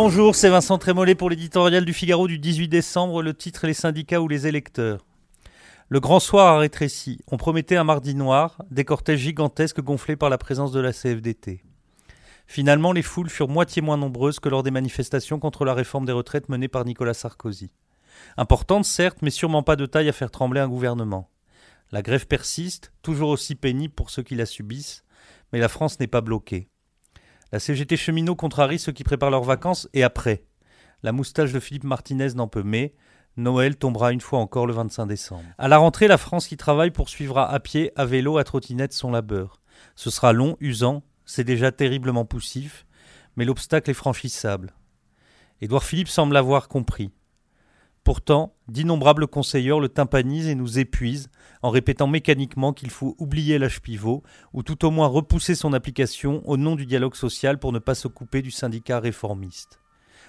Bonjour, c'est Vincent Trémollet pour l'éditorial du Figaro du 18 décembre, le titre Les syndicats ou les électeurs. Le grand soir a rétréci. On promettait un mardi noir, des cortèges gigantesques gonflés par la présence de la CFDT. Finalement, les foules furent moitié moins nombreuses que lors des manifestations contre la réforme des retraites menées par Nicolas Sarkozy. Importante, certes, mais sûrement pas de taille à faire trembler un gouvernement. La grève persiste, toujours aussi pénible pour ceux qui la subissent, mais la France n'est pas bloquée. La CGT cheminot contrarie ceux qui préparent leurs vacances et après. La moustache de Philippe Martinez n'en peut mais. Noël tombera une fois encore le 25 décembre. À la rentrée, la France qui travaille poursuivra à pied, à vélo, à trottinette son labeur. Ce sera long, usant, c'est déjà terriblement poussif, mais l'obstacle est franchissable. Édouard Philippe semble l'avoir compris. Pourtant, d'innombrables conseilleurs le tympanisent et nous épuisent en répétant mécaniquement qu'il faut oublier l'âge pivot ou tout au moins repousser son application au nom du dialogue social pour ne pas se couper du syndicat réformiste.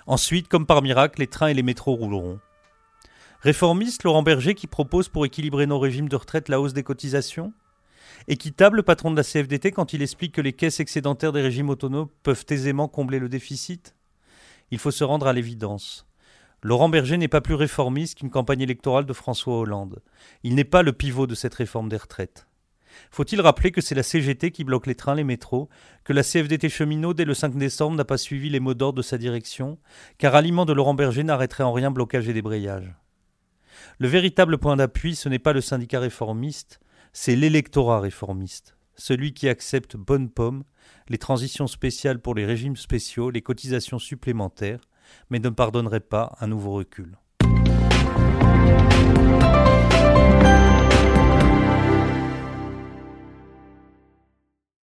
Ensuite, comme par miracle, les trains et les métros rouleront. Réformiste, Laurent Berger qui propose pour équilibrer nos régimes de retraite la hausse des cotisations? Équitable, patron de la CFDT, quand il explique que les caisses excédentaires des régimes autonomes peuvent aisément combler le déficit? Il faut se rendre à l'évidence. Laurent Berger n'est pas plus réformiste qu'une campagne électorale de François Hollande. Il n'est pas le pivot de cette réforme des retraites. Faut-il rappeler que c'est la CGT qui bloque les trains, les métros, que la CFDT cheminot dès le 5 décembre n'a pas suivi les mots d'ordre de sa direction, car aliment de Laurent Berger n'arrêterait en rien blocage et débrayage? Le véritable point d'appui, ce n'est pas le syndicat réformiste, c'est l'électorat réformiste, celui qui accepte bonne pomme, les transitions spéciales pour les régimes spéciaux, les cotisations supplémentaires, mais ne pardonnerait pas un nouveau recul.